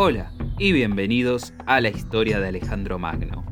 Hola y bienvenidos a la historia de Alejandro Magno.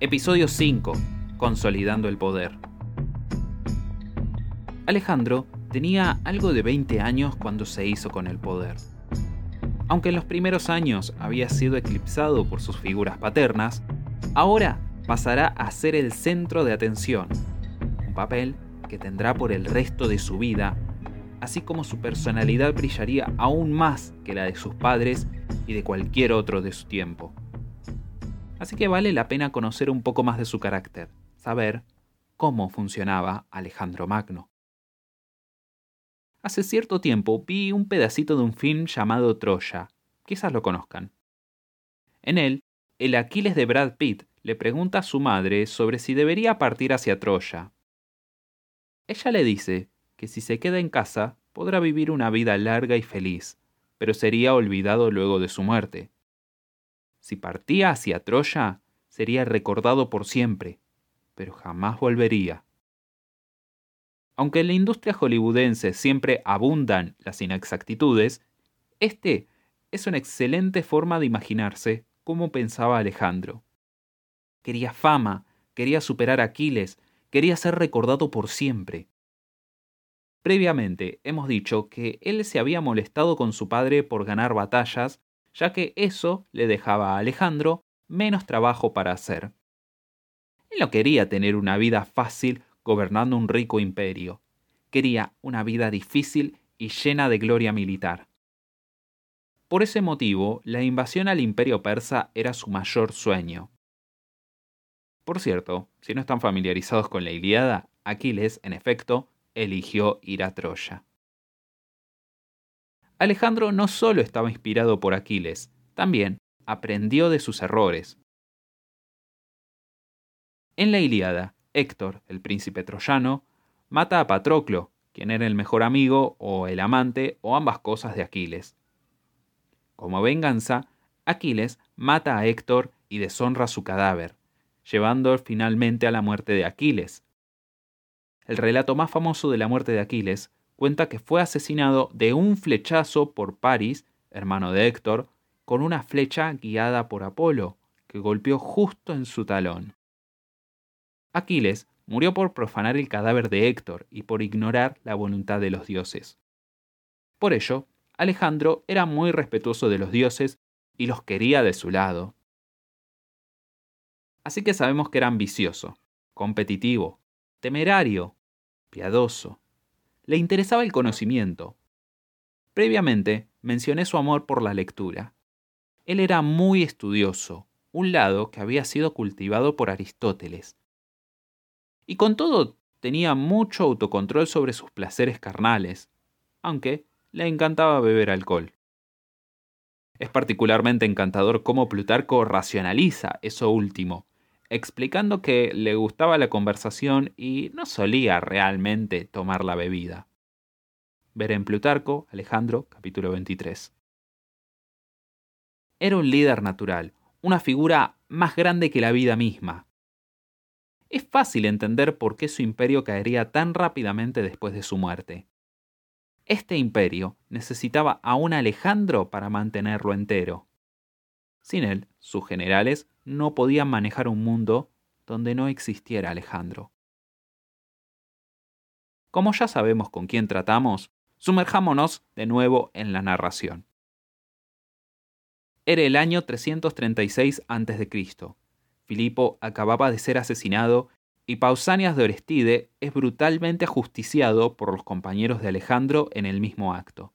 Episodio 5. Consolidando el poder. Alejandro tenía algo de 20 años cuando se hizo con el poder. Aunque en los primeros años había sido eclipsado por sus figuras paternas, ahora pasará a ser el centro de atención, un papel que tendrá por el resto de su vida, así como su personalidad brillaría aún más que la de sus padres y de cualquier otro de su tiempo. Así que vale la pena conocer un poco más de su carácter, saber cómo funcionaba Alejandro Magno. Hace cierto tiempo vi un pedacito de un film llamado Troya, quizás lo conozcan. En él, el Aquiles de Brad Pitt le pregunta a su madre sobre si debería partir hacia Troya. Ella le dice que si se queda en casa podrá vivir una vida larga y feliz, pero sería olvidado luego de su muerte. Si partía hacia Troya, sería recordado por siempre, pero jamás volvería. Aunque en la industria hollywoodense siempre abundan las inexactitudes, este es una excelente forma de imaginarse cómo pensaba Alejandro. Quería fama, quería superar a Aquiles, quería ser recordado por siempre. Previamente hemos dicho que él se había molestado con su padre por ganar batallas, ya que eso le dejaba a Alejandro menos trabajo para hacer. Él no quería tener una vida fácil gobernando un rico imperio. Quería una vida difícil y llena de gloria militar. Por ese motivo, la invasión al imperio persa era su mayor sueño. Por cierto, si no están familiarizados con la Ilíada, Aquiles, en efecto, eligió ir a Troya. Alejandro no solo estaba inspirado por Aquiles, también aprendió de sus errores. En la Ilíada, Héctor, el príncipe troyano, mata a Patroclo, quien era el mejor amigo o el amante o ambas cosas de Aquiles. Como venganza, Aquiles mata a Héctor y deshonra su cadáver, llevando finalmente a la muerte de Aquiles. El relato más famoso de la muerte de Aquiles cuenta que fue asesinado de un flechazo por Paris, hermano de Héctor, con una flecha guiada por Apolo, que golpeó justo en su talón. Aquiles murió por profanar el cadáver de Héctor y por ignorar la voluntad de los dioses. Por ello, Alejandro era muy respetuoso de los dioses y los quería de su lado. Así que sabemos que era ambicioso, competitivo, temerario, piadoso. Le interesaba el conocimiento. Previamente mencioné su amor por la lectura. Él era muy estudioso, un lado que había sido cultivado por Aristóteles. Y con todo tenía mucho autocontrol sobre sus placeres carnales, aunque le encantaba beber alcohol. Es particularmente encantador cómo Plutarco racionaliza eso último, explicando que le gustaba la conversación y no solía realmente tomar la bebida. Ver en Plutarco, Alejandro, capítulo 23. Era un líder natural, una figura más grande que la vida misma. Es fácil entender por qué su imperio caería tan rápidamente después de su muerte. Este imperio necesitaba a un Alejandro para mantenerlo entero. Sin él, sus generales no podían manejar un mundo donde no existiera Alejandro. Como ya sabemos con quién tratamos, sumerjámonos de nuevo en la narración. Era el año 336 a.C. Filipo acababa de ser asesinado y Pausanias de Orestide es brutalmente ajusticiado por los compañeros de Alejandro en el mismo acto.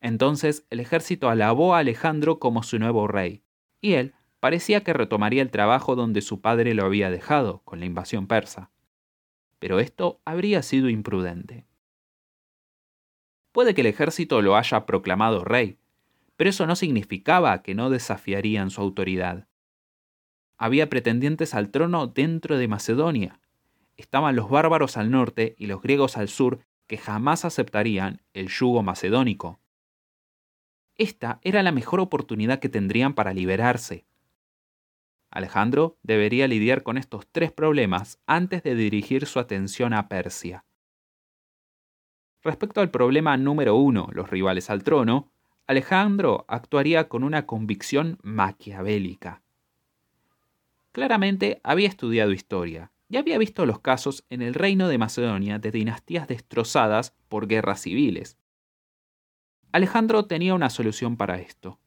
Entonces el ejército alabó a Alejandro como su nuevo rey, y él parecía que retomaría el trabajo donde su padre lo había dejado, con la invasión persa. Pero esto habría sido imprudente. Puede que el ejército lo haya proclamado rey, pero eso no significaba que no desafiarían su autoridad. Había pretendientes al trono dentro de Macedonia. Estaban los bárbaros al norte y los griegos al sur que jamás aceptarían el yugo macedónico. Esta era la mejor oportunidad que tendrían para liberarse. Alejandro debería lidiar con estos tres problemas antes de dirigir su atención a Persia. Respecto al problema número uno, los rivales al trono, Alejandro actuaría con una convicción maquiavélica. Claramente había estudiado historia y había visto los casos en el reino de Macedonia de dinastías destrozadas por guerras civiles. Alejandro tenía una solución para esto.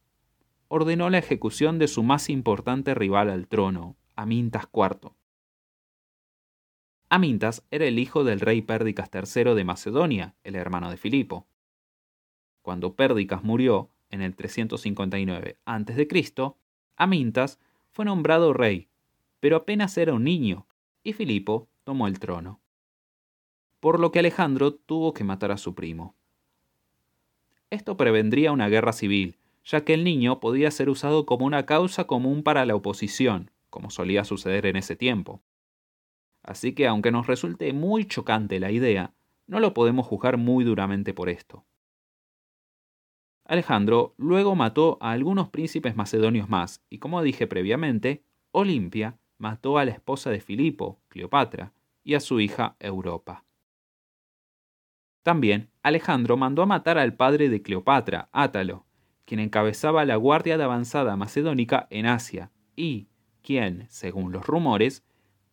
Ordenó la ejecución de su más importante rival al trono, Amintas IV. Amintas era el hijo del rey Pérdicas III de Macedonia, el hermano de Filipo. Cuando Pérdicas murió, en el 359 a.C., Amintas fue nombrado rey, pero apenas era un niño, y Filipo tomó el trono. Por lo que Alejandro tuvo que matar a su primo. Esto prevendría una guerra civil, ya que el niño podía ser usado como una causa común para la oposición, como solía suceder en ese tiempo. Así que aunque nos resulte muy chocante la idea, no lo podemos juzgar muy duramente por esto. Alejandro luego mató a algunos príncipes macedonios más, y como dije previamente, Olimpia mató a la esposa de Filipo, Cleopatra, y a su hija Europa. También Alejandro mandó a matar al padre de Cleopatra, Átalo, quien encabezaba la guardia de avanzada macedónica en Asia, y quien, según los rumores,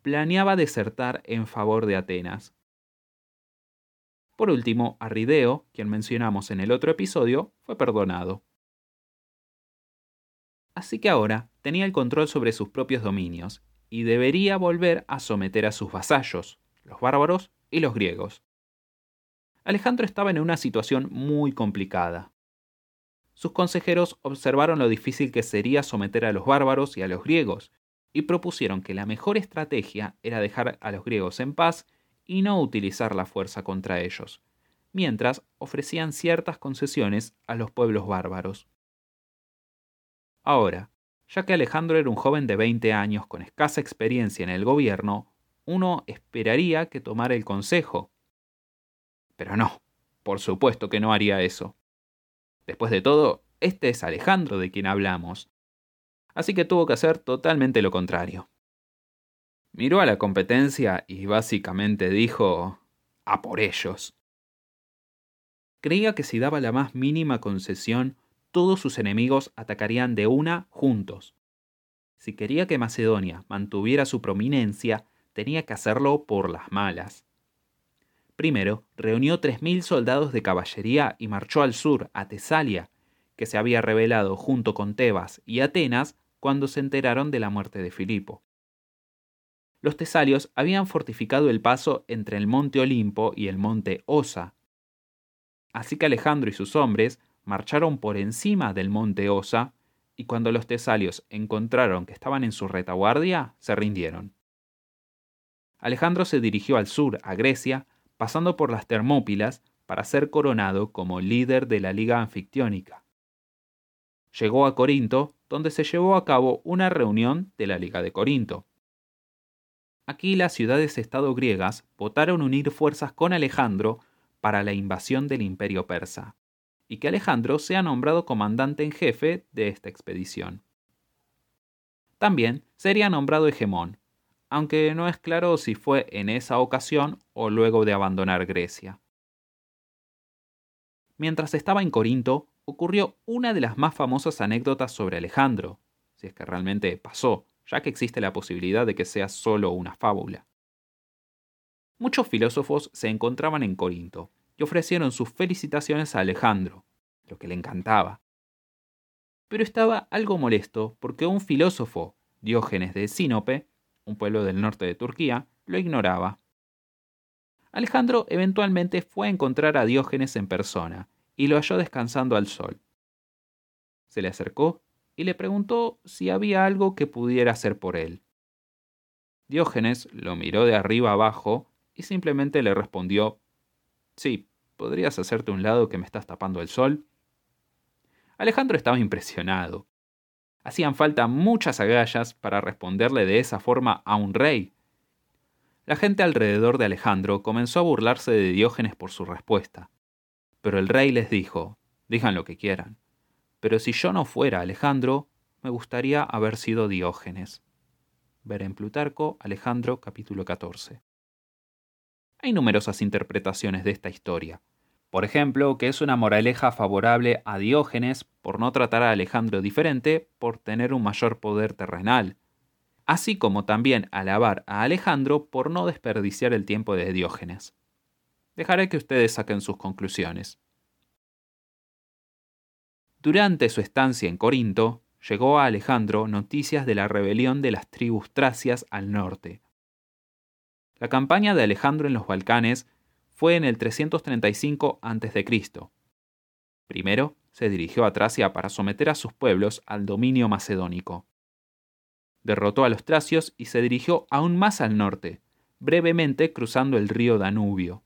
planeaba desertar en favor de Atenas. Por último, Arrideo, quien mencionamos en el otro episodio, fue perdonado. Así que ahora tenía el control sobre sus propios dominios y debería volver a someter a sus vasallos, los bárbaros y los griegos. Alejandro estaba en una situación muy complicada. Sus consejeros observaron lo difícil que sería someter a los bárbaros y a los griegos, y propusieron que la mejor estrategia era dejar a los griegos en paz y no utilizar la fuerza contra ellos, mientras ofrecían ciertas concesiones a los pueblos bárbaros. Ahora, ya que Alejandro era un joven de 20 años con escasa experiencia en el gobierno, uno esperaría que tomara el consejo. Pero no, por supuesto que no haría eso. Después de todo, este es Alejandro de quien hablamos, así que tuvo que hacer totalmente lo contrario. Miró a la competencia y básicamente dijo, a por ellos. Creía que si daba la más mínima concesión, todos sus enemigos atacarían de una juntos. Si quería que Macedonia mantuviera su prominencia, tenía que hacerlo por las malas. Primero, reunió 3.000 soldados de caballería y marchó al sur, a Tesalia, que se había rebelado junto con Tebas y Atenas cuando se enteraron de la muerte de Filipo. Los tesalios habían fortificado el paso entre el monte Olimpo y el monte Osa. Así que Alejandro y sus hombres marcharon por encima del monte Osa, y cuando los tesalios encontraron que estaban en su retaguardia, se rindieron. Alejandro se dirigió al sur, a Grecia, pasando por las Termópilas, para ser coronado como líder de la Liga Anfictiónica. Llegó a Corinto, donde se llevó a cabo una reunión de la Liga de Corinto. Aquí las ciudades-estado griegas votaron unir fuerzas con Alejandro para la invasión del imperio persa, y que Alejandro sea nombrado comandante en jefe de esta expedición. También sería nombrado hegemón, aunque no es claro si fue en esa ocasión o luego de abandonar Grecia. Mientras estaba en Corinto, ocurrió una de las más famosas anécdotas sobre Alejandro, si es que realmente pasó, ya que existe la posibilidad de que sea solo una fábula. Muchos filósofos se encontraban en Corinto y ofrecieron sus felicitaciones a Alejandro, lo que le encantaba. Pero estaba algo molesto porque un filósofo, Diógenes de Sinope, un pueblo del norte de Turquía, lo ignoraba. Alejandro eventualmente fue a encontrar a Diógenes en persona y lo halló descansando al sol. Se le acercó y le preguntó si había algo que pudiera hacer por él. Diógenes lo miró de arriba abajo y simplemente le respondió, Sí, ¿podrías hacerte un lado que me estás tapando el sol? Alejandro estaba impresionado. Hacían falta muchas agallas para responderle de esa forma a un rey. La gente alrededor de Alejandro comenzó a burlarse de Diógenes por su respuesta. Pero el rey les dijo, digan lo que quieran, pero si yo no fuera Alejandro, me gustaría haber sido Diógenes. Ver en Plutarco, Alejandro capítulo 14. Hay numerosas interpretaciones de esta historia, Por ejemplo, que es una moraleja favorable a Diógenes por no tratar a Alejandro diferente por tener un mayor poder terrenal, así como también alabar a Alejandro por no desperdiciar el tiempo de Diógenes. Dejaré que ustedes saquen sus conclusiones. Durante su estancia en Corinto, llegó a Alejandro noticias de la rebelión de las tribus tracias al norte. La campaña de Alejandro en los Balcanes fue en el 335 a.C. Primero, se dirigió a Tracia para someter a sus pueblos al dominio macedónico. Derrotó a los tracios y se dirigió aún más al norte, brevemente cruzando el río Danubio.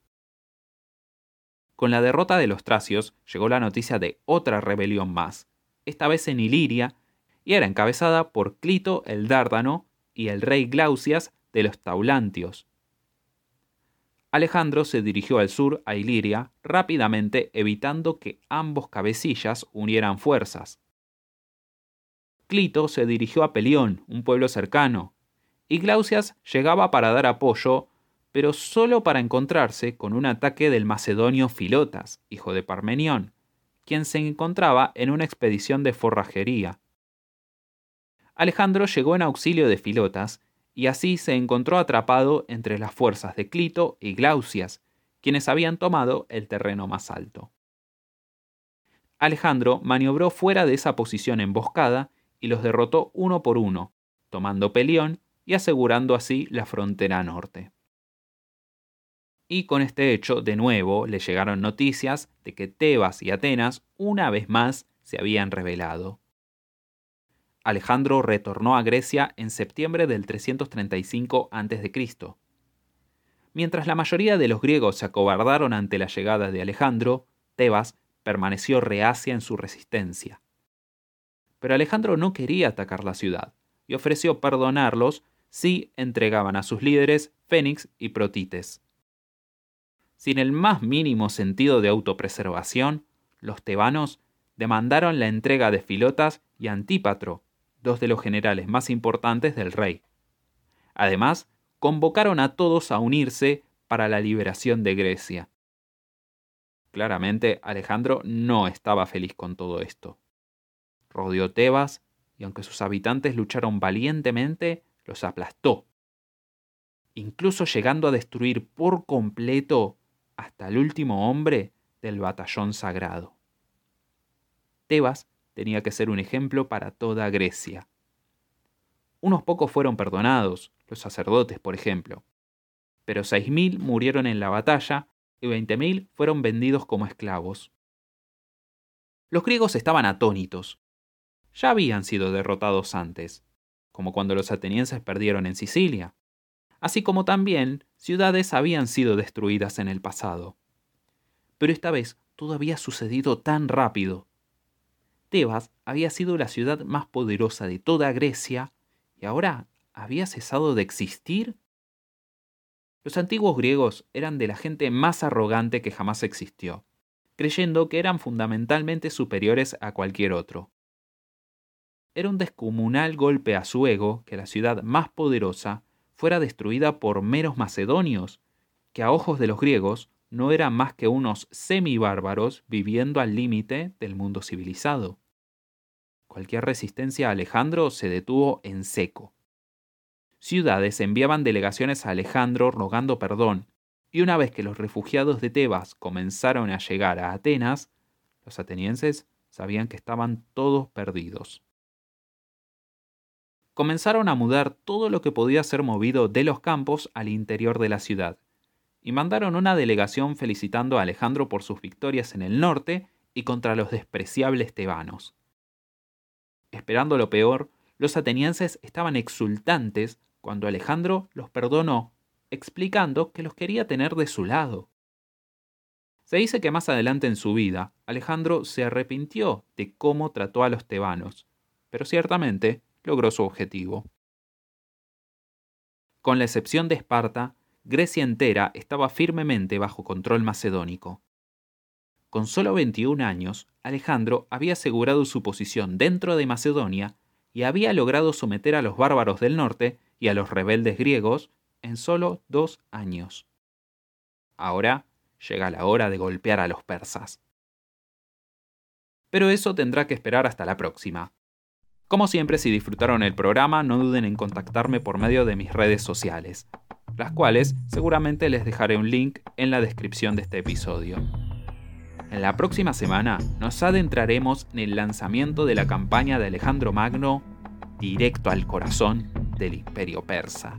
Con la derrota de los tracios llegó la noticia de otra rebelión más, esta vez en Iliria, y era encabezada por Clito el Dárdano y el rey Glaucias de los Taulantios. Alejandro se dirigió al sur, a Iliria, rápidamente evitando que ambos cabecillas unieran fuerzas. Clito se dirigió a Pelión, un pueblo cercano, y Glaucias llegaba para dar apoyo, pero solo para encontrarse con un ataque del macedonio Filotas, hijo de Parmenión, quien se encontraba en una expedición de forrajería. Alejandro llegó en auxilio de Filotas y así se encontró atrapado entre las fuerzas de Clito y Glaucias, quienes habían tomado el terreno más alto. Alejandro maniobró fuera de esa posición emboscada y los derrotó uno por uno, tomando Pelión y asegurando así la frontera norte. Y con este hecho, de nuevo, le llegaron noticias de que Tebas y Atenas una vez más se habían rebelado. Alejandro retornó a Grecia en septiembre del 335 a.C. Mientras la mayoría de los griegos se acobardaron ante la llegada de Alejandro, Tebas permaneció reacia en su resistencia. Pero Alejandro no quería atacar la ciudad y ofreció perdonarlos si entregaban a sus líderes Fénix y Protites. Sin el más mínimo sentido de autopreservación, los tebanos demandaron la entrega de Filotas y Antípatro, dos de los generales más importantes del rey. Además, convocaron a todos a unirse para la liberación de Grecia. Claramente Alejandro no estaba feliz con todo esto. Rodeó Tebas y aunque sus habitantes lucharon valientemente, los aplastó, incluso llegando a destruir por completo hasta el último hombre del batallón sagrado. Tebas tenía que ser un ejemplo para toda Grecia. Unos pocos fueron perdonados, los sacerdotes, por ejemplo, pero seis mil murieron en la batalla y veinte mil fueron vendidos como esclavos. Los griegos estaban atónitos. Ya habían sido derrotados antes, como cuando los atenienses perdieron en Sicilia, así como también ciudades habían sido destruidas en el pasado. Pero esta vez todo había sucedido tan rápido Tebas había sido la ciudad más poderosa de toda Grecia y ahora había cesado de existir. Los antiguos griegos eran de la gente más arrogante que jamás existió, creyendo que eran fundamentalmente superiores a cualquier otro. Era un descomunal golpe a su ego que la ciudad más poderosa fuera destruida por meros macedonios, que a ojos de los griegos no eran más que unos semibárbaros viviendo al límite del mundo civilizado. Cualquier resistencia a Alejandro se detuvo en seco. Ciudades enviaban delegaciones a Alejandro rogando perdón, y una vez que los refugiados de Tebas comenzaron a llegar a Atenas, los atenienses sabían que estaban todos perdidos. Comenzaron a mudar todo lo que podía ser movido de los campos al interior de la ciudad, y mandaron una delegación felicitando a Alejandro por sus victorias en el norte y contra los despreciables tebanos. Esperando lo peor, los atenienses estaban exultantes cuando Alejandro los perdonó, explicando que los quería tener de su lado. Se dice que más adelante en su vida, Alejandro se arrepintió de cómo trató a los tebanos, pero ciertamente logró su objetivo. Con la excepción de Esparta, Grecia entera estaba firmemente bajo control macedónico. Con solo 21 años, Alejandro había asegurado su posición dentro de Macedonia y había logrado someter a los bárbaros del norte y a los rebeldes griegos en solo dos años. Ahora llega la hora de golpear a los persas. Pero eso tendrá que esperar hasta la próxima. Como siempre, si disfrutaron el programa, no duden en contactarme por medio de mis redes sociales, las cuales seguramente les dejaré un link en la descripción de este episodio. En la próxima semana nos adentraremos en el lanzamiento de la campaña de Alejandro Magno directo al corazón del imperio persa.